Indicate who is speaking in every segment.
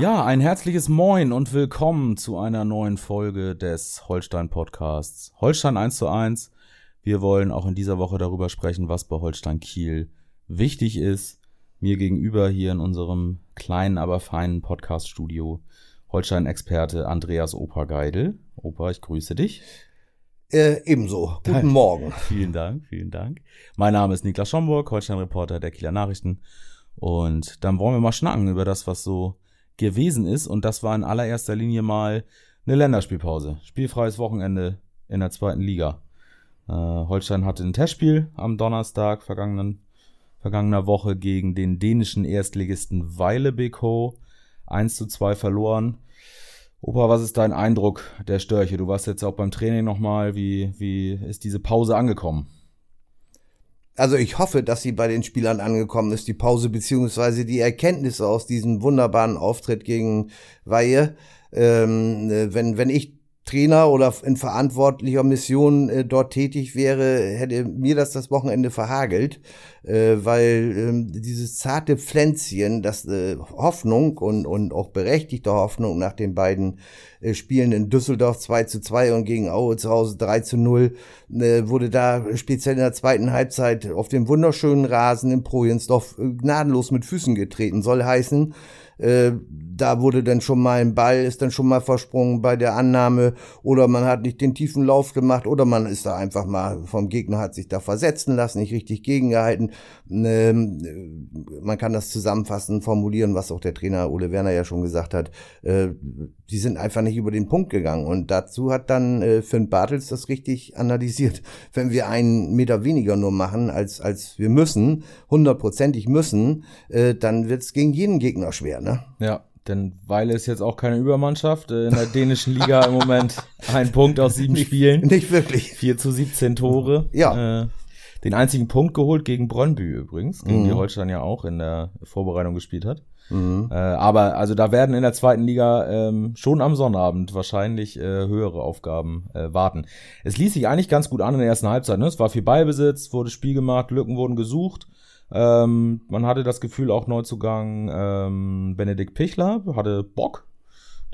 Speaker 1: Ja, ein herzliches Moin und willkommen zu einer neuen Folge des Holstein Podcasts. Holstein 1 zu 1. Wir wollen auch in dieser Woche darüber sprechen, was bei Holstein Kiel wichtig ist. Mir gegenüber hier in unserem kleinen, aber feinen Podcast-Studio Holstein-Experte Andreas Opa Geidel. Opa, ich grüße dich.
Speaker 2: Äh, ebenso. Guten Morgen.
Speaker 1: vielen Dank, vielen Dank. Mein Name ist Niklas Schomburg, Holstein-Reporter der Kieler Nachrichten. Und dann wollen wir mal schnacken über das, was so gewesen ist. Und das war in allererster Linie mal eine Länderspielpause. Spielfreies Wochenende in der zweiten Liga. Äh, Holstein hatte ein Testspiel am Donnerstag vergangenen, vergangener Woche gegen den dänischen Erstligisten Weile Beko. 1 zu 2 verloren. Opa, was ist dein Eindruck der Störche? Du warst jetzt auch beim Training nochmal. Wie, wie ist diese Pause angekommen?
Speaker 2: Also ich hoffe, dass sie bei den Spielern angekommen ist, die Pause beziehungsweise die Erkenntnisse aus diesem wunderbaren Auftritt gegen Weihe. Ähm, äh, wenn, wenn ich Trainer oder in verantwortlicher Mission äh, dort tätig wäre, hätte mir das das Wochenende verhagelt, äh, weil äh, dieses zarte Pflänzchen, das äh, Hoffnung und, und auch berechtigte Hoffnung nach den beiden äh, Spielen in Düsseldorf 2 zu 2 und gegen Aue zu Hause 3 zu 0, äh, wurde da speziell in der zweiten Halbzeit auf dem wunderschönen Rasen in Projensdorf äh, gnadenlos mit Füßen getreten. Soll heißen, äh, da wurde dann schon mal ein Ball, ist dann schon mal versprungen bei der Annahme oder man hat nicht den tiefen Lauf gemacht oder man ist da einfach mal vom Gegner hat sich da versetzen lassen, nicht richtig gegengehalten. Ähm, man kann das zusammenfassen, formulieren, was auch der Trainer Ole Werner ja schon gesagt hat. Äh, die sind einfach nicht über den Punkt gegangen und dazu hat dann äh, Finn Bartels das richtig analysiert. Wenn wir einen Meter weniger nur machen, als, als wir müssen, hundertprozentig müssen, äh, dann wird es gegen jeden Gegner schwer. Ne?
Speaker 1: Ja, denn Weile ist jetzt auch keine Übermannschaft. In der dänischen Liga im Moment ein Punkt aus sieben Spielen.
Speaker 2: Nicht wirklich.
Speaker 1: Vier zu 17 Tore.
Speaker 2: Ja.
Speaker 1: Äh, den einzigen Punkt geholt gegen Brøndby übrigens, gegen mhm. die Holstein ja auch in der Vorbereitung gespielt hat. Mhm. Äh, aber also da werden in der zweiten Liga ähm, schon am Sonnabend wahrscheinlich äh, höhere Aufgaben äh, warten. Es ließ sich eigentlich ganz gut an in der ersten Halbzeit. Ne? Es war viel Ballbesitz, wurde Spiel gemacht, Lücken wurden gesucht. Ähm, man hatte das Gefühl, auch Neuzugang ähm, Benedikt Pichler hatte Bock.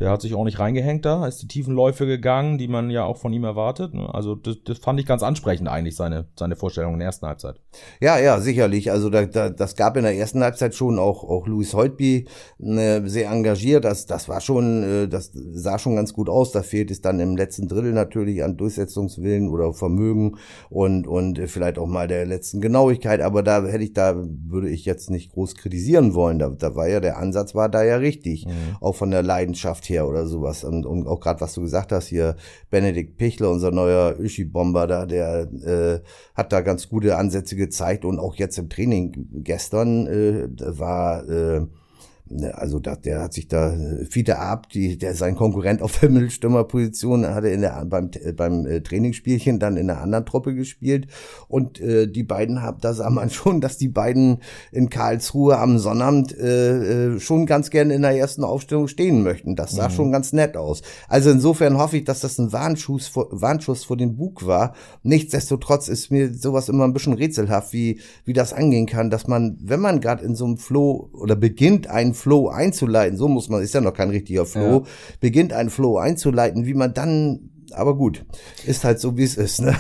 Speaker 1: Der hat sich auch nicht reingehängt da, ist die tiefen Läufe gegangen, die man ja auch von ihm erwartet. Ne? Also das, das fand ich ganz ansprechend eigentlich, seine, seine Vorstellung in der ersten Halbzeit.
Speaker 2: Ja, ja, sicherlich. Also da, da, das gab in der ersten Halbzeit schon auch, auch Louis Holtby äh, sehr engagiert. Das, das war schon, äh, das sah schon ganz gut aus. Da fehlt es dann im letzten Drittel natürlich an Durchsetzungswillen oder Vermögen und, und vielleicht auch mal der letzten Genauigkeit. Aber da hätte ich, da würde ich jetzt nicht groß kritisieren wollen. Da, da war ja der Ansatz war da ja richtig. Mhm. Auch von der Leidenschaft Kraft her oder sowas. Und, und auch gerade, was du gesagt hast, hier Benedikt Pichler, unser neuer Uschi-Bomber da, der äh, hat da ganz gute Ansätze gezeigt und auch jetzt im Training gestern äh, war äh, also da, der hat sich da Fiete Ab, die, der sein Konkurrent auf der Mittelstürmerposition, hatte in der beim beim äh, Trainingsspielchen dann in einer anderen Truppe gespielt und äh, die beiden haben, da sah man schon, dass die beiden in Karlsruhe am Sonnabend äh, äh, schon ganz gerne in der ersten Aufstellung stehen möchten. Das sah mhm. schon ganz nett aus. Also insofern hoffe ich, dass das ein Warnschuss vor, Warnschuss vor den Bug war. Nichtsdestotrotz ist mir sowas immer ein bisschen rätselhaft, wie wie das angehen kann, dass man, wenn man gerade in so einem Flow oder beginnt einen Flow einzuleiten, so muss man, ist ja noch kein richtiger Flow, ja. beginnt einen Flow einzuleiten, wie man dann, aber gut, ist halt so, wie es ist, ne?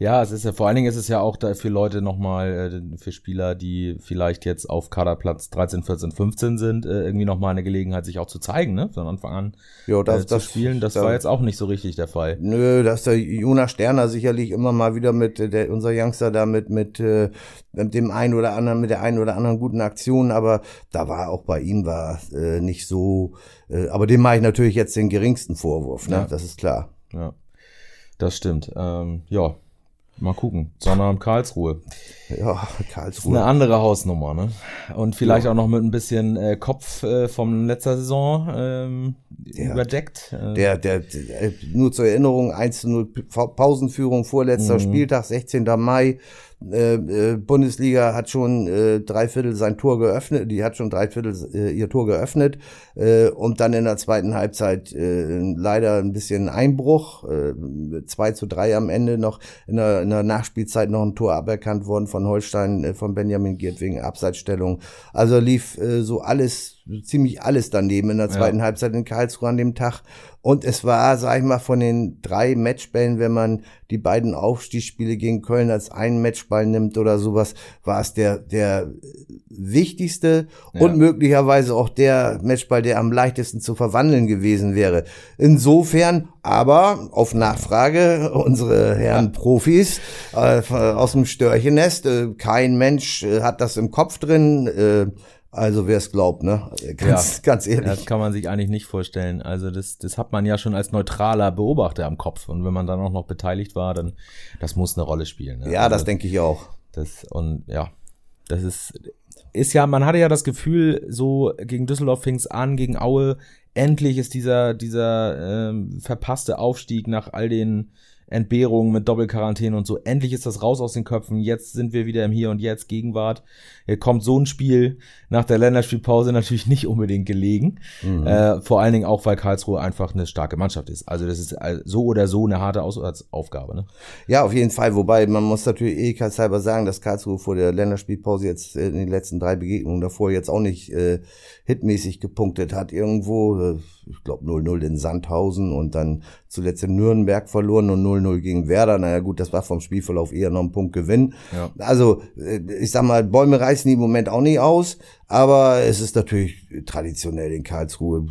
Speaker 1: Ja, es ist ja vor allen Dingen ist es ja auch da für Leute nochmal, äh, für Spieler, die vielleicht jetzt auf Kaderplatz 13, 14, 15 sind, äh, irgendwie nochmal eine Gelegenheit, sich auch zu zeigen, ne? Von Anfang an
Speaker 2: jo, das,
Speaker 1: äh, zu
Speaker 2: das,
Speaker 1: spielen. Das da, war jetzt auch nicht so richtig der Fall.
Speaker 2: Nö, dass der Jonas Sterner sicherlich immer mal wieder mit, äh, der, unser Youngster da mit, mit, äh, mit dem einen oder anderen, mit der einen oder anderen guten Aktion, aber da war auch bei ihm war äh, nicht so, äh, aber dem mache ich natürlich jetzt den geringsten Vorwurf, ne? Ja. Das ist klar.
Speaker 1: Ja. Das stimmt. Ähm, ja, Mal gucken. Sonnabend Karlsruhe. Ja, Karlsruhe. Ist eine andere Hausnummer, ne? Und vielleicht ja. auch noch mit ein bisschen äh, Kopf äh, vom letzter Saison ähm, der, überdeckt.
Speaker 2: Äh. Der, der, der, nur zur Erinnerung, 1-0 Pausenführung, vorletzter mhm. Spieltag, 16. Mai. Äh, äh, Bundesliga hat schon äh, drei Viertel sein Tor geöffnet, die hat schon drei Viertel äh, ihr Tor geöffnet äh, und dann in der zweiten Halbzeit äh, leider ein bisschen Einbruch, äh, 2 zu 3 am Ende noch in der, in der Nachspielzeit noch ein Tor aberkannt worden von Holstein, äh, von Benjamin Giert wegen Abseitsstellung. Also lief äh, so alles ziemlich alles daneben in der zweiten ja. Halbzeit in Karlsruhe an dem Tag. Und es war, sag ich mal, von den drei Matchbällen, wenn man die beiden Aufstiegsspiele gegen Köln als einen Matchball nimmt oder sowas, war es der, der wichtigste ja. und möglicherweise auch der Matchball, der am leichtesten zu verwandeln gewesen wäre. Insofern, aber auf Nachfrage unsere Herren. Profis äh, aus dem Störchennest, äh, kein Mensch äh, hat das im Kopf drin. Äh, also wer es glaubt, ne?
Speaker 1: Ganz, ja, ganz ehrlich. Das kann man sich eigentlich nicht vorstellen. Also das, das hat man ja schon als neutraler Beobachter am Kopf. Und wenn man dann auch noch beteiligt war, dann das muss eine Rolle spielen.
Speaker 2: Ne? Ja, also, das denke ich auch.
Speaker 1: Das und ja, das ist ist ja, man hatte ja das Gefühl, so gegen Düsseldorf fing es an, gegen Aue. Endlich ist dieser dieser ähm, verpasste Aufstieg nach all den Entbehrungen mit Doppelquarantäne und so. Endlich ist das raus aus den Köpfen. Jetzt sind wir wieder im Hier und Jetzt, Gegenwart. Hier kommt so ein Spiel nach der Länderspielpause natürlich nicht unbedingt gelegen. Mhm. Äh, vor allen Dingen auch, weil Karlsruhe einfach eine starke Mannschaft ist. Also das ist so oder so eine harte Auswärtsaufgabe. Ne?
Speaker 2: Ja, auf jeden Fall. Wobei man muss natürlich ehrlichkeitshalber sagen, dass Karlsruhe vor der Länderspielpause jetzt in den letzten drei Begegnungen davor jetzt auch nicht äh, hitmäßig gepunktet hat. Irgendwo, äh, ich glaube 0-0 in Sandhausen und dann zuletzt in Nürnberg verloren und 0-0 gegen Werder. Naja gut, das war vom Spielverlauf eher noch ein Punkt Gewinn. Ja. Also äh, ich sag mal, Bäume reißen die im Moment auch nicht aus. Aber es ist natürlich traditionell in Karlsruhe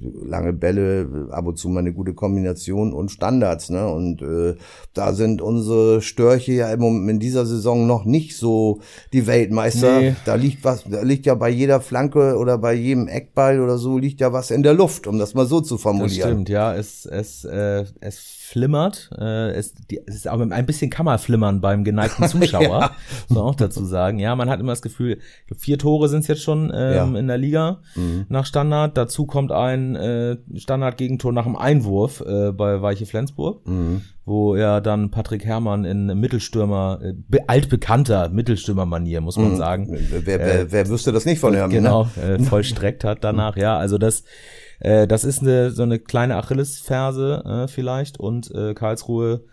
Speaker 2: lange Bälle, ab und zu mal eine gute Kombination und Standards. Ne? Und äh, da sind unsere Störche ja im Moment in dieser Saison noch nicht so die Weltmeister. Nee. Da liegt was, da liegt ja bei jeder Flanke oder bei jedem Eckball oder so liegt ja was in der Luft, um das mal so zu formulieren. Das
Speaker 1: stimmt, ja. Es, es, äh, es flimmert. Äh, es, die, es ist aber ein bisschen Kammerflimmern beim geneigten Zuschauer, ja. muss man auch dazu sagen. Ja, man hat immer das Gefühl, vier Tore sind es jetzt schon ähm, ja. in der Liga mhm. nach Standard. Dazu kommt ein äh, Standard-Gegentor nach dem Einwurf äh, bei Weiche Flensburg, mhm. wo ja dann Patrick Herrmann in Mittelstürmer, äh, altbekannter Mittelstürmer-Manier, muss man mhm. sagen.
Speaker 2: Wer, wer, äh, wer wüsste das nicht von Hermann?
Speaker 1: Genau, ne? äh, vollstreckt hat danach. Ja, also das äh, das ist eine, so eine kleine Achillesferse äh, vielleicht und äh, Karlsruhe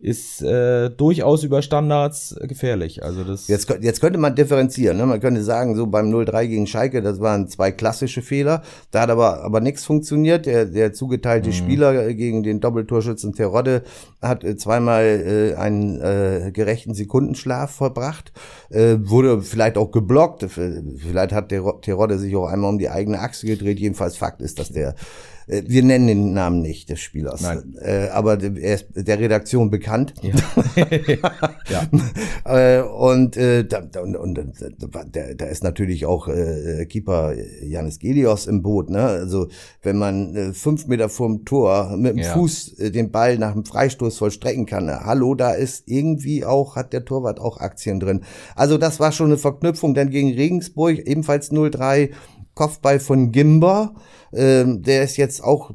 Speaker 1: ist äh, durchaus über Standards gefährlich. Also das
Speaker 2: jetzt, jetzt könnte man differenzieren. Ne? Man könnte sagen, so beim 0-3 gegen Schalke, das waren zwei klassische Fehler. Da hat aber, aber nichts funktioniert. Der, der zugeteilte mhm. Spieler gegen den Doppeltorschützen Terodde hat äh, zweimal äh, einen äh, gerechten Sekundenschlaf verbracht. Äh, wurde vielleicht auch geblockt. Vielleicht hat der Terodde sich auch einmal um die eigene Achse gedreht. Jedenfalls Fakt ist, dass der äh, wir nennen den Namen nicht des Spielers, Nein. Äh, aber er ist der Redaktion bekannt. Ja. ja. Äh, und, äh, da, und, und da, da ist natürlich auch äh, Keeper Janis Gelios im Boot. Ne? Also wenn man äh, fünf Meter vorm Tor mit dem ja. Fuß äh, den Ball nach dem Freistoß vollstrecken kann, ne? hallo, da ist irgendwie auch, hat der Torwart auch Aktien drin. Also das war schon eine Verknüpfung. Dann gegen Regensburg ebenfalls 0-3 Kopfball von Gimber. Ähm, der ist jetzt auch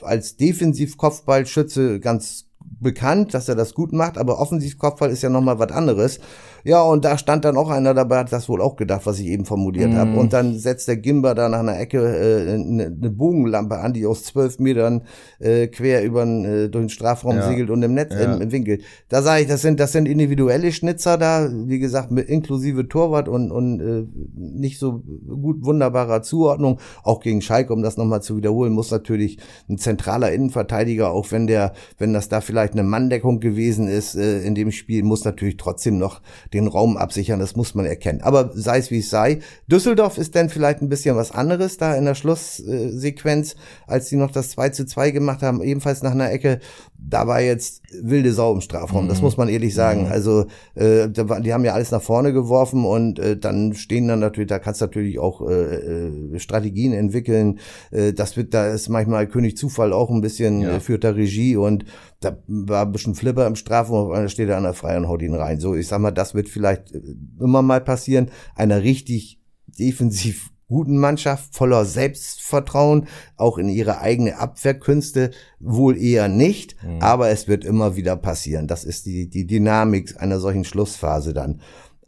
Speaker 2: als Defensiv-Kopfballschütze ganz bekannt, dass er das gut macht, aber Offensiv-Kopfball ist ja nochmal was anderes. Ja, und da stand dann auch einer dabei, hat das wohl auch gedacht, was ich eben formuliert mm. habe. Und dann setzt der Gimber da nach einer Ecke äh, eine, eine Bogenlampe an, die aus zwölf Metern äh, quer über äh, durch den Strafraum ja. segelt und im Netz ja. im, im, Winkel. Da sage ich, das sind das sind individuelle Schnitzer da, wie gesagt, mit inklusive Torwart und und äh, nicht so gut wunderbarer Zuordnung. Auch gegen Schalke, um das nochmal zu wiederholen, muss natürlich ein zentraler Innenverteidiger, auch wenn der, wenn das da vielleicht eine Manndeckung gewesen ist äh, in dem Spiel, muss natürlich trotzdem noch den Raum absichern, das muss man erkennen. Aber sei es wie es sei, Düsseldorf ist dann vielleicht ein bisschen was anderes da in der Schlusssequenz, als die noch das 2 zu 2 gemacht haben, ebenfalls nach einer Ecke. Da war jetzt wilde Sau im Strafraum, mhm. das muss man ehrlich sagen. Mhm. Also äh, die haben ja alles nach vorne geworfen und äh, dann stehen dann natürlich, da kannst du natürlich auch äh, äh, Strategien entwickeln. Äh, das wird, da ist manchmal König Zufall auch ein bisschen ja. äh, führt der Regie und da war ein bisschen Flipper im Strafraum, auf einmal steht er an der Freien und haut ihn rein. So, ich sag mal, das wird vielleicht äh, immer mal passieren. Einer richtig defensiv guten Mannschaft, voller Selbstvertrauen, auch in ihre eigene Abwehrkünste wohl eher nicht, mhm. aber es wird immer wieder passieren. Das ist die, die Dynamik einer solchen Schlussphase dann.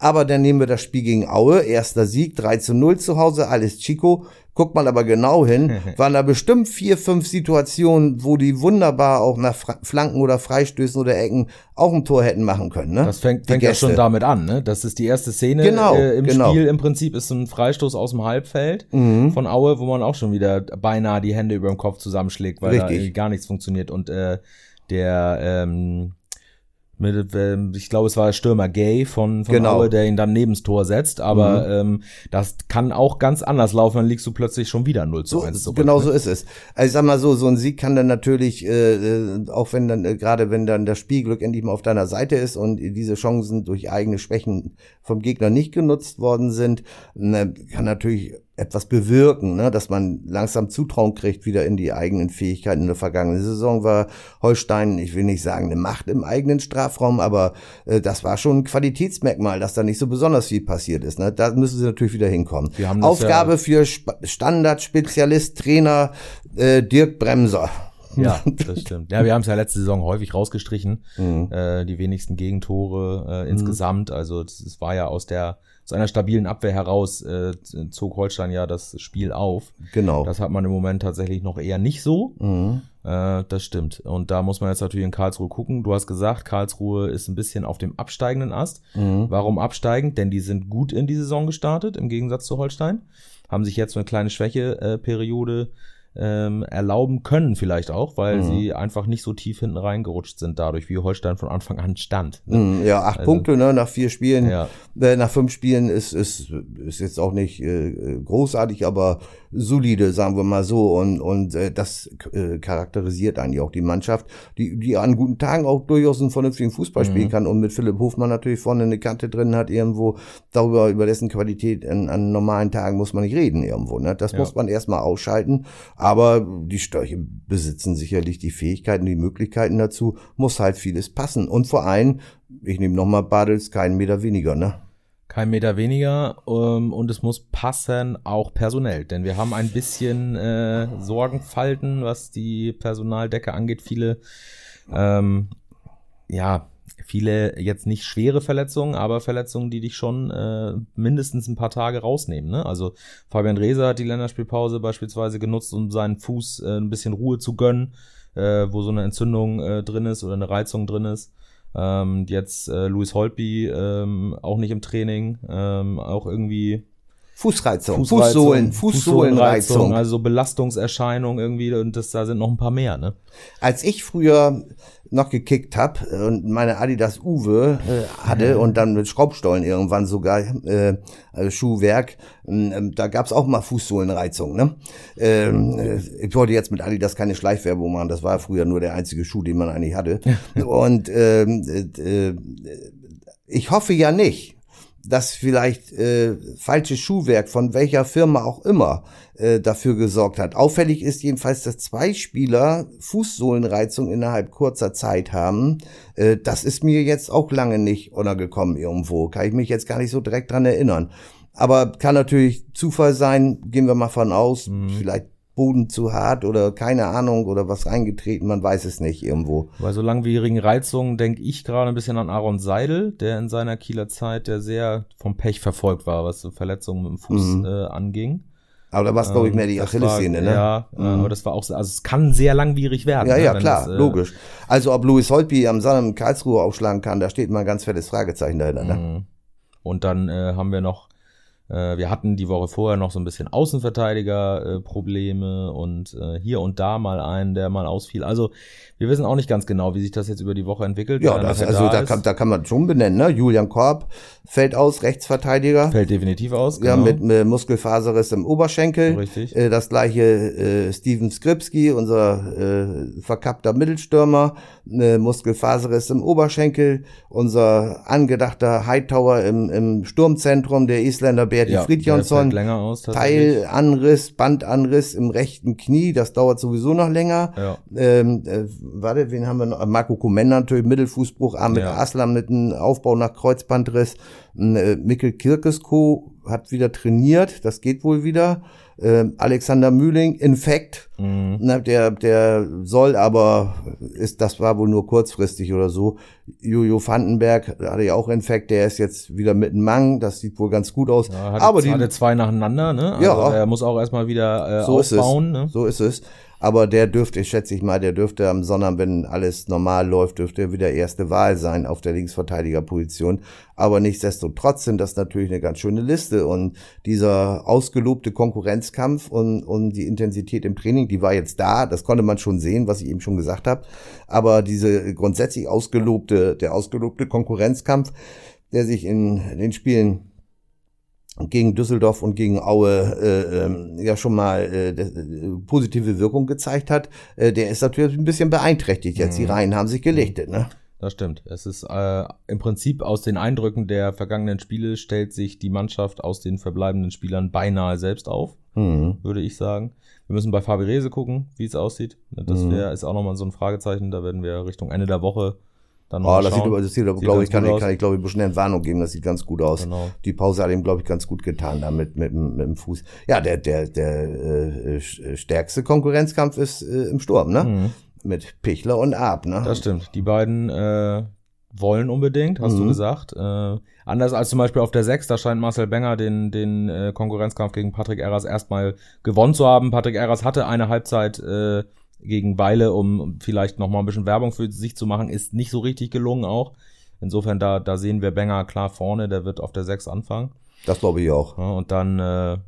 Speaker 2: Aber dann nehmen wir das Spiel gegen Aue, erster Sieg, 3 zu 0 zu Hause, alles Chico. Guckt man aber genau hin, waren da bestimmt vier, fünf Situationen, wo die wunderbar auch nach Flanken oder Freistößen oder Ecken auch ein Tor hätten machen können. Ne?
Speaker 1: Das fängt, fängt ja schon damit an. Ne? Das ist die erste Szene genau, äh, im genau. Spiel. Im Prinzip ist ein Freistoß aus dem Halbfeld mhm. von Aue, wo man auch schon wieder beinahe die Hände über dem Kopf zusammenschlägt, weil Richtig. da gar nichts funktioniert. Und äh, der ähm, mit, ähm, ich glaube, es war Stürmer Gay von, von genau. Aue, der ihn dann neben das Tor setzt. Aber mhm. ähm, das kann auch ganz anders laufen, dann liegst du plötzlich schon wieder 0 zu 1
Speaker 2: so, zurück. Genau ne? so ist es. Also ich sag mal so, so ein Sieg kann dann natürlich, äh, äh, auch wenn dann, äh, gerade wenn dann das Spielglück endlich mal auf deiner Seite ist und diese Chancen durch eigene Schwächen vom Gegner nicht genutzt worden sind, ne, kann natürlich etwas bewirken, ne? dass man langsam Zutrauen kriegt wieder in die eigenen Fähigkeiten. In der vergangenen Saison war Holstein, ich will nicht sagen eine Macht im eigenen Strafraum, aber äh, das war schon ein Qualitätsmerkmal, dass da nicht so besonders viel passiert ist. Ne? Da müssen sie natürlich wieder hinkommen. Aufgabe ja für Sp Standardspezialist, Trainer äh, Dirk Bremser.
Speaker 1: Ja, das stimmt. Ja, wir haben es ja letzte Saison häufig rausgestrichen, mhm. äh, die wenigsten Gegentore äh, mhm. insgesamt. Also das war ja aus der aus einer stabilen Abwehr heraus äh, zog Holstein ja das Spiel auf.
Speaker 2: Genau.
Speaker 1: Das hat man im Moment tatsächlich noch eher nicht so. Mhm. Äh, das stimmt. Und da muss man jetzt natürlich in Karlsruhe gucken. Du hast gesagt, Karlsruhe ist ein bisschen auf dem absteigenden Ast. Mhm. Warum absteigend? Denn die sind gut in die Saison gestartet, im Gegensatz zu Holstein. Haben sich jetzt so eine kleine Schwächeperiode äh, ähm, erlauben können, vielleicht auch, weil mhm. sie einfach nicht so tief hinten reingerutscht sind, dadurch, wie Holstein von Anfang an stand.
Speaker 2: Ne? Mhm, ja, acht also, Punkte ne, nach vier Spielen, ja. Äh, nach fünf Spielen ist, ist, ist jetzt auch nicht äh, großartig, aber solide, sagen wir mal so. Und, und äh, das äh, charakterisiert eigentlich auch die Mannschaft, die, die an guten Tagen auch durchaus einen vernünftigen Fußball spielen mhm. kann und mit Philipp Hofmann natürlich vorne eine Kante drin hat irgendwo. Darüber, über dessen Qualität an, an normalen Tagen muss man nicht reden irgendwo. Ne? Das ja. muss man erstmal ausschalten. Aber die Störche besitzen sicherlich die Fähigkeiten, die Möglichkeiten dazu, muss halt vieles passen. Und vor allem, ich nehme nochmal Badels, keinen Meter weniger, ne?
Speaker 1: Kein Meter weniger ähm, und es muss passen, auch personell. Denn wir haben ein bisschen äh, Sorgenfalten, was die Personaldecke angeht. Viele, ähm, ja, viele jetzt nicht schwere Verletzungen, aber Verletzungen, die dich schon äh, mindestens ein paar Tage rausnehmen. Ne? Also Fabian Reser hat die Länderspielpause beispielsweise genutzt, um seinen Fuß äh, ein bisschen Ruhe zu gönnen, äh, wo so eine Entzündung äh, drin ist oder eine Reizung drin ist. Ähm, jetzt äh, Louis Holtby ähm, auch nicht im Training, ähm, auch irgendwie
Speaker 2: Fußreizung, Fußreizung Fußsohlen,
Speaker 1: Fußsohlenreizung. Also Belastungserscheinung irgendwie und das, da sind noch ein paar mehr, ne?
Speaker 2: Als ich früher noch gekickt hab und meine Adidas Uwe äh, hatte und dann mit Schraubstollen irgendwann sogar äh, also Schuhwerk, äh, da gab's auch mal Fußsohlenreizung. Ne? Ähm, äh, ich wollte jetzt mit Adidas keine Schleichwerbung machen, das war früher nur der einzige Schuh, den man eigentlich hatte. und ähm, äh, äh, ich hoffe ja nicht, dass vielleicht äh, falsches Schuhwerk von welcher Firma auch immer äh, dafür gesorgt hat. Auffällig ist jedenfalls, dass zwei Spieler Fußsohlenreizung innerhalb kurzer Zeit haben. Äh, das ist mir jetzt auch lange nicht untergekommen irgendwo. Kann ich mich jetzt gar nicht so direkt dran erinnern. Aber kann natürlich Zufall sein, gehen wir mal von aus. Mhm. Vielleicht Boden zu hart oder keine Ahnung oder was reingetreten, man weiß es nicht irgendwo.
Speaker 1: Bei so langwierigen Reizungen denke ich gerade ein bisschen an Aaron Seidel, der in seiner Kieler Zeit, der sehr vom Pech verfolgt war, was so Verletzungen mit dem Fuß mhm. äh, anging.
Speaker 2: Aber da war es, glaube ich, mehr die ähm, Achillessehne, ne?
Speaker 1: Ja, mhm. aber das war auch, also es kann sehr langwierig werden.
Speaker 2: Ja, ne, ja, klar, das, äh, logisch. Also ob Louis Holtby am Sonntag im Karlsruhe aufschlagen kann, da steht mal ein ganz fettes Fragezeichen dahinter. Ne? Mhm.
Speaker 1: Und dann äh, haben wir noch äh, wir hatten die Woche vorher noch so ein bisschen Außenverteidiger-Probleme und äh, hier und da mal einen, der mal ausfiel. Also wir wissen auch nicht ganz genau, wie sich das jetzt über die Woche entwickelt.
Speaker 2: Ja, das, also da, da, kann, da kann man schon benennen. Ne? Julian Korb fällt aus, Rechtsverteidiger.
Speaker 1: Fällt definitiv aus.
Speaker 2: Genau. Ja, mit, mit Muskelfaserriss im Oberschenkel.
Speaker 1: Richtig.
Speaker 2: Äh, das gleiche äh, Steven Skripski, unser äh, verkappter Mittelstürmer, äh, Muskelfaserriss im Oberschenkel. Unser angedachter Hightower im, im Sturmzentrum, der Isländer Berti ja, Fridjonsson.
Speaker 1: aus,
Speaker 2: Teilanriss, Bandanriss im rechten Knie, das dauert sowieso noch länger. Ja. Ähm, äh, warte, wen haben wir noch? Marco Komenda natürlich, Mittelfußbruch, Ahmed ja. Aslam mit einem Aufbau nach Kreuzbandriss. Äh, Mikkel Kirkesko hat wieder trainiert, das geht wohl wieder äh, Alexander Mühling, Infekt, mhm. der, der soll aber, ist, das war wohl nur kurzfristig oder so. Jojo Vandenberg hatte ja auch Infekt, der ist jetzt wieder mit einem Mang, das sieht wohl ganz gut aus.
Speaker 1: Ja,
Speaker 2: aber
Speaker 1: die hatte zwei nacheinander, ne? Also ja, er muss auch erstmal wieder äh,
Speaker 2: so
Speaker 1: aufbauen.
Speaker 2: Ist es, ne? So ist es. Aber der dürfte, schätze ich mal, der dürfte am Sonntag, wenn alles normal läuft, dürfte er wieder erste Wahl sein auf der Linksverteidigerposition. Aber nichtsdestotrotz sind das natürlich eine ganz schöne Liste. Und dieser ausgelobte Konkurrenzkampf und, und die Intensität im Training, die war jetzt da. Das konnte man schon sehen, was ich eben schon gesagt habe. Aber diese grundsätzlich ausgelobte, der ausgelobte Konkurrenzkampf, der sich in den Spielen gegen Düsseldorf und gegen Aue äh, ähm, ja schon mal äh, äh, positive Wirkung gezeigt hat, äh, der ist natürlich ein bisschen beeinträchtigt jetzt. Mhm. Die Reihen haben sich gelichtet, ne?
Speaker 1: Das stimmt. Es ist äh, im Prinzip aus den Eindrücken der vergangenen Spiele stellt sich die Mannschaft aus den verbleibenden Spielern beinahe selbst auf, mhm. würde ich sagen. Wir müssen bei Fabi Rese gucken, wie es aussieht. Das mhm. wär, ist auch nochmal so ein Fragezeichen. Da werden wir Richtung Ende der Woche
Speaker 2: dann oh, das sieht, das sieht, sieht glaube ich, kann ich, kann ich, glaube ich, schnell eine Warnung geben. Das sieht ganz gut aus. Genau. Die Pause hat ihm, glaube ich, ganz gut getan, da mit, mit, mit dem Fuß. Ja, der, der, der äh, stärkste Konkurrenzkampf ist äh, im Sturm, ne? Mhm. Mit Pichler und Ab, ne?
Speaker 1: Das stimmt. Die beiden äh, wollen unbedingt, hast mhm. du gesagt. Äh, anders als zum Beispiel auf der 6, da scheint Marcel Benger den, den äh, Konkurrenzkampf gegen Patrick Erras erstmal gewonnen zu haben. Patrick Erras hatte eine Halbzeit äh, gegen Weile, um vielleicht noch mal ein bisschen Werbung für sich zu machen, ist nicht so richtig gelungen auch. Insofern, da, da sehen wir Benger klar vorne, der wird auf der 6 anfangen.
Speaker 2: Das glaube ich auch.
Speaker 1: Ja, und dann, äh,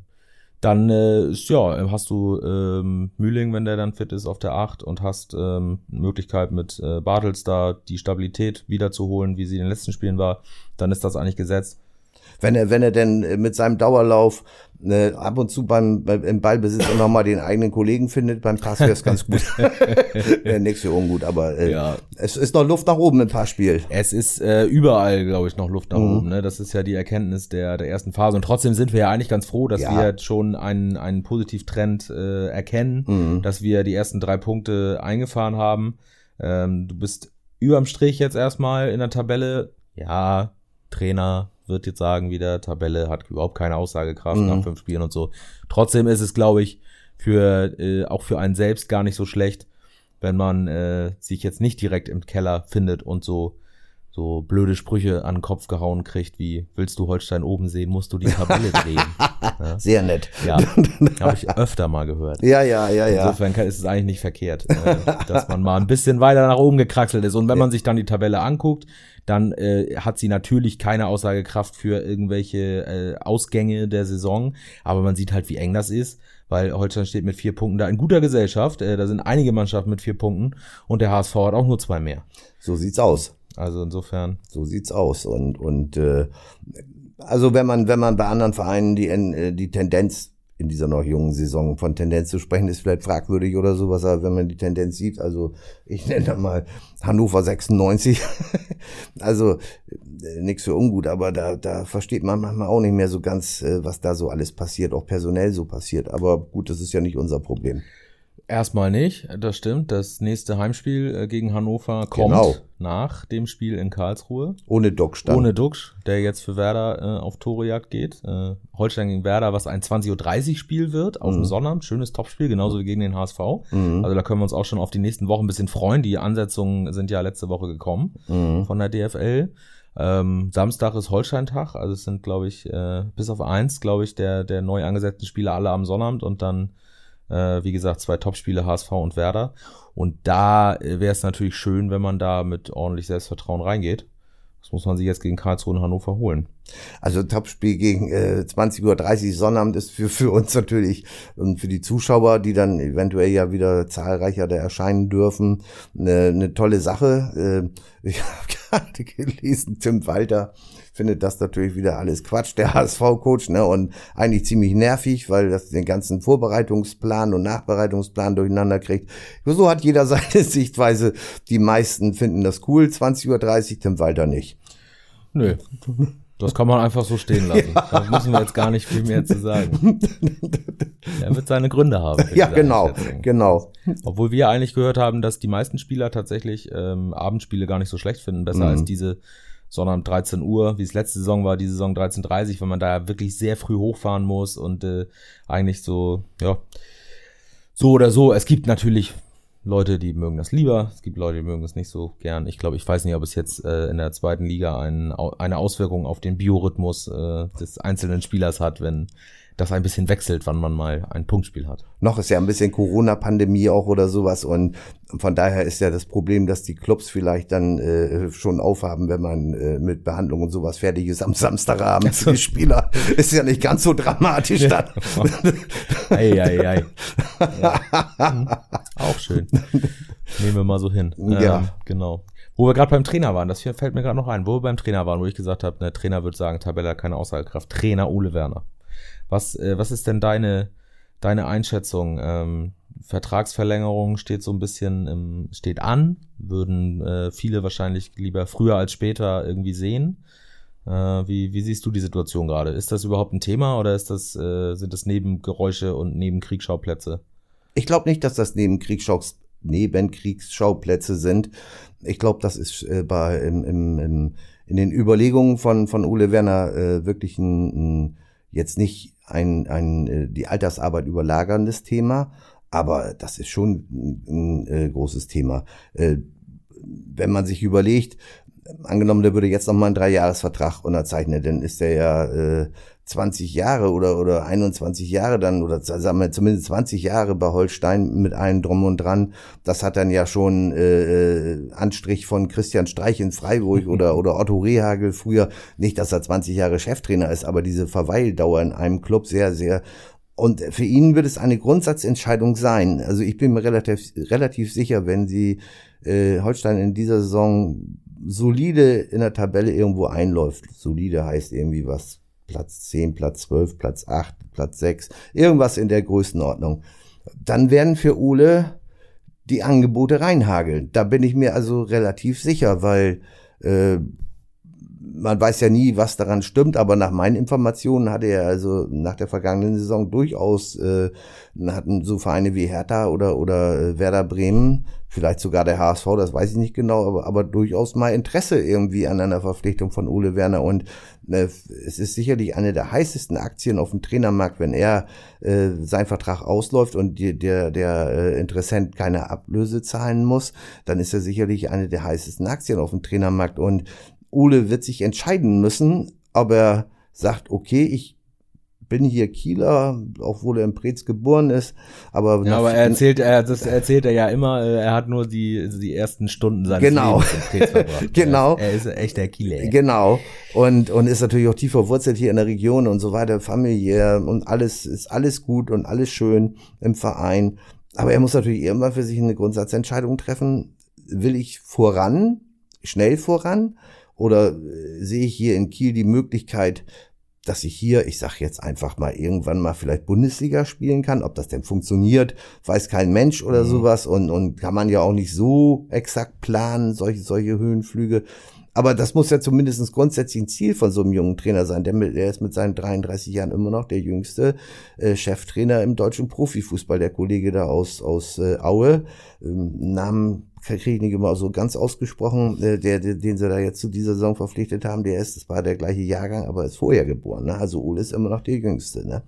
Speaker 1: dann äh, ist, ja, hast du ähm, Mühling, wenn der dann fit ist, auf der 8 und hast ähm, Möglichkeit mit äh, Bartels da die Stabilität wiederzuholen, wie sie in den letzten Spielen war, dann ist das eigentlich gesetzt
Speaker 2: wenn er, wenn er denn mit seinem Dauerlauf äh, ab und zu beim, beim im Ballbesitz auch nochmal den eigenen Kollegen findet, beim Pass wäre es ganz gut. äh, Nichts für ungut, aber äh, ja. es ist noch Luft nach oben im Passspiel.
Speaker 1: Es ist äh, überall, glaube ich, noch Luft nach mhm. oben. Ne? Das ist ja die Erkenntnis der, der ersten Phase. Und trotzdem sind wir ja eigentlich ganz froh, dass ja. wir jetzt schon einen, einen Positivtrend äh, erkennen, mhm. dass wir die ersten drei Punkte eingefahren haben. Ähm, du bist überm Strich jetzt erstmal in der Tabelle. Ja, Trainer wird jetzt sagen, wieder Tabelle hat überhaupt keine Aussagekraft mhm. nach fünf Spielen und so. Trotzdem ist es, glaube ich, für äh, auch für einen selbst gar nicht so schlecht, wenn man äh, sich jetzt nicht direkt im Keller findet und so so blöde Sprüche an den Kopf gehauen kriegt, wie willst du Holstein oben sehen, musst du die Tabelle drehen.
Speaker 2: Ja. Sehr nett.
Speaker 1: Ja, habe ich öfter mal gehört.
Speaker 2: Ja, ja, ja, ja.
Speaker 1: Insofern ist es eigentlich nicht verkehrt, äh, dass man mal ein bisschen weiter nach oben gekraxelt ist. Und wenn man sich dann die Tabelle anguckt, dann äh, hat sie natürlich keine Aussagekraft für irgendwelche äh, Ausgänge der Saison. Aber man sieht halt, wie eng das ist, weil Holstein steht mit vier Punkten da in guter Gesellschaft. Äh, da sind einige Mannschaften mit vier Punkten und der HSV hat auch nur zwei mehr.
Speaker 2: So sieht's aus.
Speaker 1: Also insofern.
Speaker 2: So sieht's aus. Und, und äh, also wenn man, wenn man bei anderen Vereinen die, äh, die Tendenz in dieser noch jungen Saison von Tendenz zu sprechen, ist vielleicht fragwürdig oder sowas, aber wenn man die Tendenz sieht, also ich nenne da mal Hannover 96, also äh, nichts für ungut, aber da, da versteht man manchmal auch nicht mehr so ganz, äh, was da so alles passiert, auch personell so passiert. Aber gut, das ist ja nicht unser Problem.
Speaker 1: Erstmal nicht, das stimmt. Das nächste Heimspiel äh, gegen Hannover kommt genau. nach dem Spiel in Karlsruhe.
Speaker 2: Ohne Duxch dann.
Speaker 1: Ohne Duxch, der jetzt für Werder äh, auf Torejagd geht. Äh, Holstein gegen Werder, was ein 20.30 Uhr Spiel wird, auf mhm. dem Sonnabend. Schönes Topspiel, genauso wie gegen den HSV. Mhm. Also da können wir uns auch schon auf die nächsten Wochen ein bisschen freuen. Die Ansetzungen sind ja letzte Woche gekommen mhm. von der DFL. Ähm, Samstag ist Holstein-Tag, also es sind, glaube ich, äh, bis auf eins, glaube ich, der, der neu angesetzten Spiele alle am Sonnabend und dann äh, wie gesagt, zwei Topspiele HSV und Werder. Und da äh, wäre es natürlich schön, wenn man da mit ordentlich Selbstvertrauen reingeht. Das muss man sich jetzt gegen Karlsruhe und Hannover holen.
Speaker 2: Also Topspiel gegen äh, 20.30 Uhr Sonnabend ist für, für uns natürlich und für die Zuschauer, die dann eventuell ja wieder zahlreicher da erscheinen dürfen, eine, eine tolle Sache. Äh, ich habe gerade gelesen, Tim Walter findet das natürlich wieder alles Quatsch, der HSV-Coach, ne, und eigentlich ziemlich nervig, weil das den ganzen Vorbereitungsplan und Nachbereitungsplan durcheinander kriegt. So hat jeder seine Sichtweise. Die meisten finden das cool, 20.30 Uhr, Tim Walter nicht.
Speaker 1: Nö. Das kann man einfach so stehen lassen. Ja. Da müssen wir jetzt gar nicht viel mehr zu sagen. er wird seine Gründe haben.
Speaker 2: Ja, genau, genau.
Speaker 1: Obwohl wir eigentlich gehört haben, dass die meisten Spieler tatsächlich ähm, Abendspiele gar nicht so schlecht finden, besser mhm. als diese sondern 13 Uhr, wie es letzte Saison war, die Saison 13.30, weil man da wirklich sehr früh hochfahren muss und äh, eigentlich so, ja, so oder so. Es gibt natürlich Leute, die mögen das lieber, es gibt Leute, die mögen es nicht so gern. Ich glaube, ich weiß nicht, ob es jetzt äh, in der zweiten Liga ein, eine Auswirkung auf den Biorhythmus äh, des einzelnen Spielers hat, wenn das ein bisschen wechselt, wann man mal ein Punktspiel hat.
Speaker 2: Noch ist ja ein bisschen Corona-Pandemie auch oder sowas und von daher ist ja das Problem, dass die Clubs vielleicht dann äh, schon aufhaben, wenn man äh, mit Behandlung und sowas fertig ist am Samstagabend für die Spieler. Ist ja nicht ganz so dramatisch dann.
Speaker 1: ei, ei, ei. Ja. Auch schön. Nehmen wir mal so hin.
Speaker 2: Ja. Ähm,
Speaker 1: genau. Wo wir gerade beim Trainer waren, das fällt mir gerade noch ein, wo wir beim Trainer waren, wo ich gesagt habe, der Trainer wird sagen, Tabella keine Aussagekraft. Trainer Ole Werner. Was, äh, was ist denn deine, deine Einschätzung? Ähm, Vertragsverlängerung steht so ein bisschen im, steht an, würden äh, viele wahrscheinlich lieber früher als später irgendwie sehen. Äh, wie, wie siehst du die Situation gerade? Ist das überhaupt ein Thema oder ist das, äh, sind das Nebengeräusche und Nebenkriegsschauplätze?
Speaker 2: Ich glaube nicht, dass das Nebenkriegsschauplätze Nebenkriegsschauplätze sind. Ich glaube, das ist äh, bei im, im, im, in den Überlegungen von von Ole Werner äh, wirklich ein, ein jetzt nicht ein, ein äh, die Altersarbeit überlagerndes Thema, aber das ist schon ein, ein äh, großes Thema. Äh, wenn man sich überlegt, angenommen, der würde jetzt noch mal einen Dreijahresvertrag unterzeichnen, dann ist der ja äh, 20 Jahre oder, oder 21 Jahre dann, oder sagen wir zumindest 20 Jahre bei Holstein mit allem drum und dran. Das hat dann ja schon äh, äh Anstrich von Christian Streich in Freiburg oder, oder Otto Rehagel früher. Nicht, dass er 20 Jahre Cheftrainer ist, aber diese Verweildauer in einem Club sehr, sehr und für ihn wird es eine Grundsatzentscheidung sein. Also ich bin mir relativ, relativ sicher, wenn sie äh, Holstein in dieser Saison solide in der Tabelle irgendwo einläuft. Solide heißt irgendwie was Platz 10, Platz 12, Platz 8, Platz 6, irgendwas in der Größenordnung. Dann werden für Ole die Angebote reinhageln. Da bin ich mir also relativ sicher, weil äh, man weiß ja nie, was daran stimmt, aber nach meinen Informationen hatte er also nach der vergangenen Saison durchaus äh, hatten so Vereine wie Hertha oder oder äh, Werder Bremen, vielleicht sogar der HSV, das weiß ich nicht genau, aber, aber durchaus mal Interesse irgendwie an einer Verpflichtung von Ole Werner. Und äh, es ist sicherlich eine der heißesten Aktien auf dem Trainermarkt, wenn er äh, sein Vertrag ausläuft und die, der der äh, Interessent keine Ablöse zahlen muss, dann ist er sicherlich eine der heißesten Aktien auf dem Trainermarkt. Und Ole wird sich entscheiden müssen, ob er sagt, okay, ich bin hier Kieler, obwohl er in Preetz geboren ist, aber
Speaker 1: ja, aber er erzählt, er das erzählt er ja immer, äh, er hat nur die die ersten Stunden seines
Speaker 2: genau.
Speaker 1: Lebens in Preetz
Speaker 2: verbracht. genau.
Speaker 1: Er ist echt der Kieler.
Speaker 2: Genau. Und und ist natürlich auch tief verwurzelt hier in der Region und so weiter, familiär und alles ist alles gut und alles schön im Verein, aber er muss natürlich irgendwann für sich eine Grundsatzentscheidung treffen, will ich voran, schnell voran oder äh, sehe ich hier in Kiel die Möglichkeit, dass ich hier, ich sag jetzt einfach mal, irgendwann mal vielleicht Bundesliga spielen kann. Ob das denn funktioniert, weiß kein Mensch oder mhm. sowas. Und, und kann man ja auch nicht so exakt planen, solche, solche Höhenflüge. Aber das muss ja zumindest grundsätzlich ein Ziel von so einem jungen Trainer sein. Der, der ist mit seinen 33 Jahren immer noch der jüngste äh, Cheftrainer im deutschen Profifußball. Der Kollege da aus, aus äh, Aue, ähm, Namen kriege ich nicht immer so ganz ausgesprochen, äh, der, der, den sie da jetzt zu dieser Saison verpflichtet haben, der ist, das war der gleiche Jahrgang, aber ist vorher geboren. Ne? Also Ole ist immer noch der Jüngste. Ne?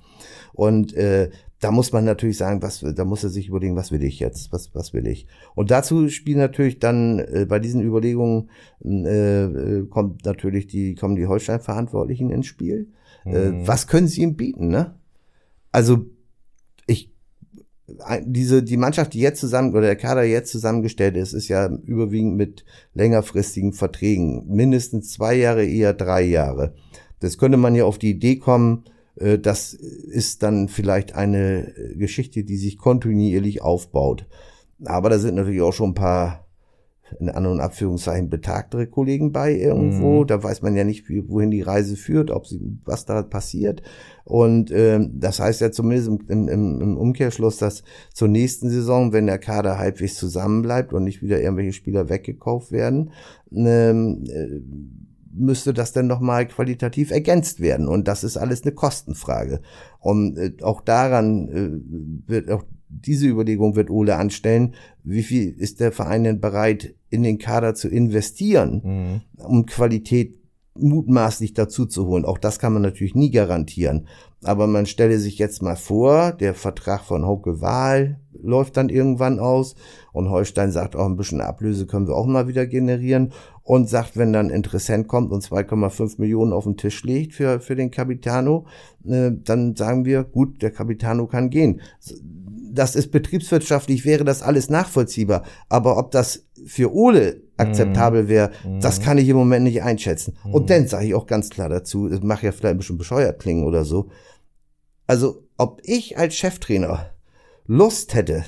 Speaker 2: Und äh, da muss man natürlich sagen, was, da muss er sich überlegen, was will ich jetzt, was, was will ich. Und dazu spielen natürlich dann äh, bei diesen Überlegungen äh, äh kommt natürlich die kommen die Holstein-Verantwortlichen ins Spiel. Äh, mhm. Äh, was können sie ihm bieten? Ne? Also ich diese, die Mannschaft, die jetzt zusammen, oder der Kader jetzt zusammengestellt ist, ist ja überwiegend mit längerfristigen Verträgen. Mindestens zwei Jahre, eher drei Jahre. Das könnte man ja auf die Idee kommen, äh, das ist dann vielleicht eine Geschichte, die sich kontinuierlich aufbaut. Aber da sind natürlich auch schon ein paar in An- und Abführungszeichen betagtere Kollegen bei irgendwo. Mhm. Da weiß man ja nicht, wohin die Reise führt, ob sie, was da passiert. Und ähm, das heißt ja zumindest im, im, im Umkehrschluss, dass zur nächsten Saison, wenn der Kader halbwegs zusammenbleibt und nicht wieder irgendwelche Spieler weggekauft werden, ähm, äh, müsste das dann nochmal qualitativ ergänzt werden. Und das ist alles eine Kostenfrage. Und äh, auch daran äh, wird auch diese Überlegung wird Ole anstellen, wie viel ist der Verein denn bereit, in den Kader zu investieren, mhm. um Qualität mutmaßlich dazu zu holen. Auch das kann man natürlich nie garantieren. Aber man stelle sich jetzt mal vor, der Vertrag von Hauke Wahl läuft dann irgendwann aus und Holstein sagt auch ein bisschen Ablöse können wir auch mal wieder generieren und sagt, wenn dann Interessent kommt und 2,5 Millionen auf den Tisch legt für, für den Capitano, äh, dann sagen wir, gut, der Capitano kann gehen. Das ist betriebswirtschaftlich, wäre das alles nachvollziehbar. Aber ob das für Ole akzeptabel wäre, mhm. das kann ich im Moment nicht einschätzen. Mhm. Und dann sage ich auch ganz klar dazu, es mag ja vielleicht ein bisschen bescheuert klingen oder so. Also, ob ich als Cheftrainer Lust hätte,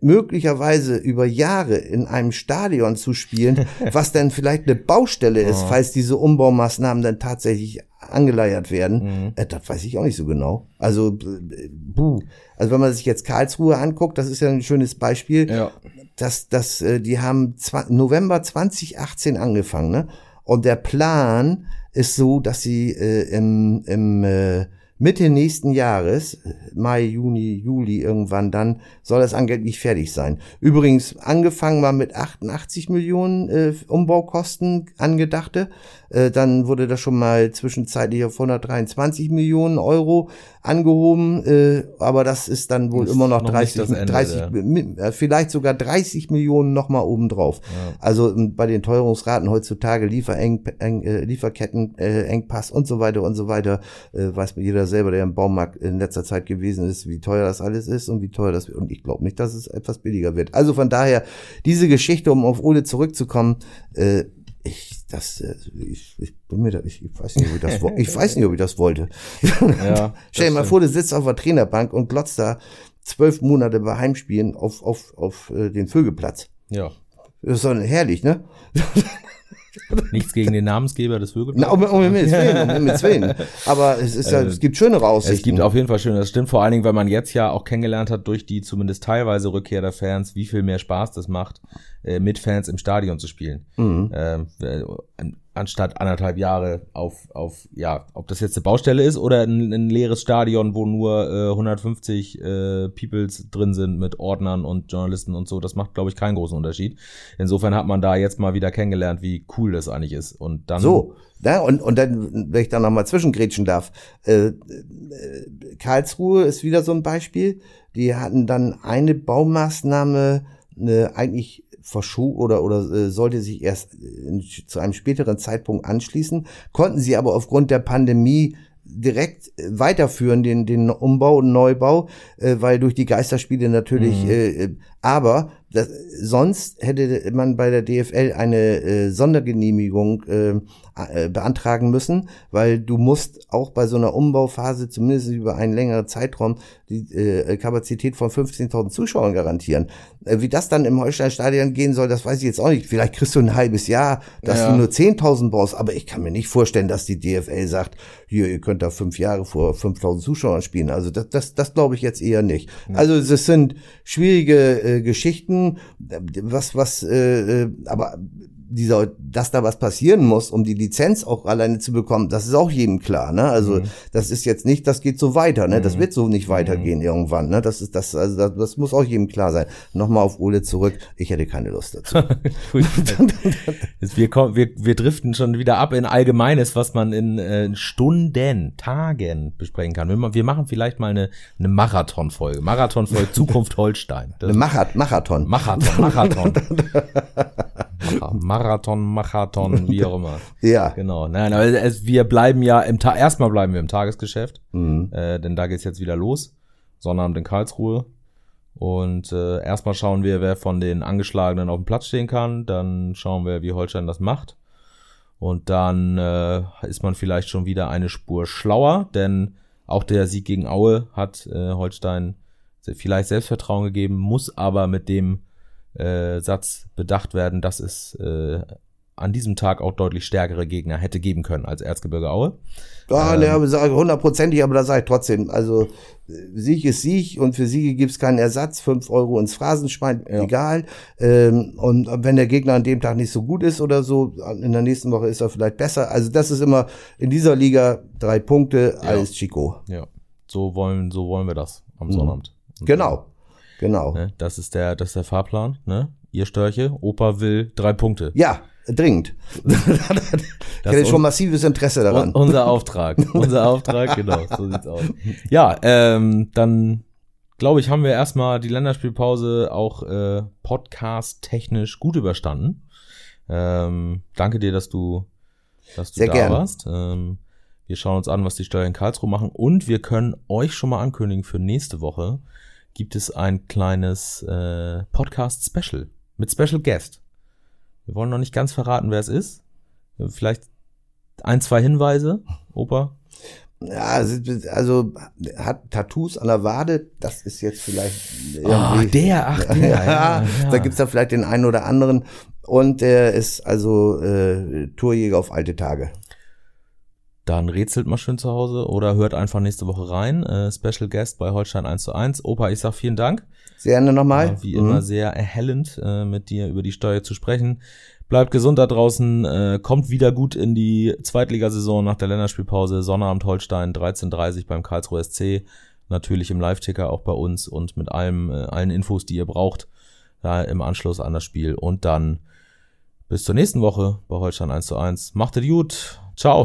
Speaker 2: möglicherweise über Jahre in einem Stadion zu spielen, was dann vielleicht eine Baustelle ist, oh. falls diese Umbaumaßnahmen dann tatsächlich angeleiert werden, mhm. äh, das weiß ich auch nicht so genau. Also, äh, buh. also wenn man sich jetzt Karlsruhe anguckt, das ist ja ein schönes Beispiel. Ja dass das, äh, die haben November 2018 angefangen, ne? Und der Plan ist so, dass sie äh, im, im äh, Mitte nächsten Jahres, Mai, Juni, Juli irgendwann dann, soll das angeblich fertig sein. Übrigens, angefangen war mit 88 Millionen äh, Umbaukosten angedachte. Äh, dann wurde das schon mal zwischenzeitlich auf 123 Millionen Euro angehoben. Äh, aber das ist dann wohl ist immer noch 30, noch Ende, 30 ja. Äh, vielleicht sogar 30 Millionen nochmal obendrauf. Ja. Also bei den Teuerungsraten heutzutage Liefereng, äh, Lieferketten, äh, Engpass und so weiter und so weiter, äh, weiß jeder selber, der im Baumarkt in letzter Zeit gewesen ist, wie teuer das alles ist und wie teuer das wird. Und ich glaube nicht, dass es etwas billiger wird. Also von daher, diese Geschichte, um auf Ole zurückzukommen, äh, ich, das, äh, ich, ich bin mir da, ich, ich weiß nicht, ob ich das, ich weiß nicht, ob ich das wollte. Ja, Stell dir mal vor, du sitzt auf der Trainerbank und glotzt da zwölf Monate bei Heimspielen auf, auf, auf äh, den Vögelplatz.
Speaker 1: Ja.
Speaker 2: Das ist doch herrlich, ne?
Speaker 1: Nichts gegen den Namensgeber des Vögelparks.
Speaker 2: Na, um, um, um, Willen, Willen. Aber es ist ja, äh, es gibt schönere Aussichten.
Speaker 1: Es gibt auf jeden Fall schöne. Das stimmt vor allen Dingen, weil man jetzt ja auch kennengelernt hat durch die zumindest teilweise Rückkehr der Fans, wie viel mehr Spaß das macht, äh, mit Fans im Stadion zu spielen. Mhm. Ähm, äh, anstatt anderthalb Jahre auf, auf, ja, ob das jetzt eine Baustelle ist oder ein, ein leeres Stadion, wo nur äh, 150 äh, Peoples drin sind mit Ordnern und Journalisten und so, das macht, glaube ich, keinen großen Unterschied. Insofern hat man da jetzt mal wieder kennengelernt, wie cool das eigentlich ist. Und dann.
Speaker 2: So, ja, und, und dann, wenn ich da nochmal zwischengrätschen darf, äh, äh, Karlsruhe ist wieder so ein Beispiel. Die hatten dann eine Baumaßnahme, eine eigentlich verschob oder, oder äh, sollte sich erst in, zu einem späteren Zeitpunkt anschließen, konnten sie aber aufgrund der Pandemie direkt weiterführen, den, den Umbau und Neubau, äh, weil durch die Geisterspiele natürlich, mhm. äh, aber das, sonst hätte man bei der DFL eine äh, Sondergenehmigung äh, äh, beantragen müssen, weil du musst auch bei so einer Umbauphase zumindest über einen längeren Zeitraum die äh, Kapazität von 15.000 Zuschauern garantieren. Äh, wie das dann im Holstein-Stadion gehen soll, das weiß ich jetzt auch nicht. Vielleicht kriegst du ein halbes Jahr, dass ja. du nur 10.000 brauchst, aber ich kann mir nicht vorstellen, dass die DFL sagt, hier, ihr könnt da fünf Jahre vor 5.000 Zuschauern spielen. Also das, das, das glaube ich jetzt eher nicht. Mhm. Also es sind schwierige äh, Geschichten, was, was, äh, äh aber dieser, dass da was passieren muss, um die Lizenz auch alleine zu bekommen, das ist auch jedem klar, ne? Also mhm. das ist jetzt nicht, das geht so weiter, ne? Das mhm. wird so nicht weitergehen mhm. irgendwann, ne? Das ist das, also das, das muss auch jedem klar sein. Nochmal auf Ole zurück. Ich hätte keine Lust dazu.
Speaker 1: wir, kommen, wir, wir driften schon wieder ab in Allgemeines, was man in äh, Stunden, Tagen besprechen kann. Wir, wir machen vielleicht mal eine, eine Marathon-Folge. Marathon-Folge Zukunft Holstein.
Speaker 2: Das eine Machat Marathon.
Speaker 1: Marathon. Marathon. Marathon, Marathon, wie auch immer.
Speaker 2: ja.
Speaker 1: Genau. Nein, aber es, wir bleiben ja im Ta erstmal bleiben wir im Tagesgeschäft, mhm. äh, denn da geht's jetzt wieder los. Sonnabend in Karlsruhe. Und äh, erstmal schauen wir, wer von den Angeschlagenen auf dem Platz stehen kann. Dann schauen wir, wie Holstein das macht. Und dann äh, ist man vielleicht schon wieder eine Spur schlauer, denn auch der Sieg gegen Aue hat äh, Holstein vielleicht Selbstvertrauen gegeben, muss aber mit dem äh, Satz bedacht werden, dass es äh, an diesem Tag auch deutlich stärkere Gegner hätte geben können als Erzgebirge Aue.
Speaker 2: Ja, ähm, ne, hundertprozentig, aber da sage ich trotzdem, also Sieg ist Sieg und für Siege gibt es keinen Ersatz, fünf Euro ins Phrasenschwein, ja. egal. Ähm, und wenn der Gegner an dem Tag nicht so gut ist oder so, in der nächsten Woche ist er vielleicht besser. Also das ist immer in dieser Liga drei Punkte, ja. alles Chico.
Speaker 1: Ja, so wollen, so wollen wir das am mhm. Sonnabend.
Speaker 2: Genau, genau.
Speaker 1: Ne, das ist der, das ist der Fahrplan, ne? Ihr Störche, Opa will drei Punkte.
Speaker 2: Ja, dringend. ich hätte schon massives Interesse daran.
Speaker 1: Unser Auftrag, unser Auftrag, genau, so sieht's aus. Ja, ähm, dann glaube ich, haben wir erstmal die Länderspielpause auch äh, podcast-technisch gut überstanden. Ähm, danke dir, dass du, dass du
Speaker 2: Sehr
Speaker 1: da
Speaker 2: gern.
Speaker 1: warst. Ähm, wir schauen uns an, was die Steuer in Karlsruhe machen und wir können euch schon mal ankündigen für nächste Woche gibt es ein kleines äh, Podcast-Special mit Special Guest. Wir wollen noch nicht ganz verraten, wer es ist. Vielleicht ein, zwei Hinweise, Opa?
Speaker 2: Ja, also hat Tattoos an der Wade, das ist jetzt vielleicht
Speaker 1: Oh, der, ach der. ja,
Speaker 2: ja, ja. Da gibt's da vielleicht den einen oder anderen. Und der ist also äh, Tourjäger auf alte Tage.
Speaker 1: Dann rätselt mal schön zu Hause oder hört einfach nächste Woche rein. Äh, Special Guest bei Holstein 1 zu 1. Opa, ich sag vielen Dank.
Speaker 2: Sehr gerne nochmal.
Speaker 1: Ja, wie mhm. immer sehr erhellend, äh, mit dir über die Steuer zu sprechen. Bleibt gesund da draußen, äh, kommt wieder gut in die Zweitligasaison nach der Länderspielpause. Sonnabend Holstein 13.30 beim Karlsruhe SC. Natürlich im Live-Ticker auch bei uns und mit allem, äh, allen Infos, die ihr braucht, ja, im Anschluss an das Spiel. Und dann bis zur nächsten Woche bei Holstein 1 zu 1. Macht es gut. Ciao.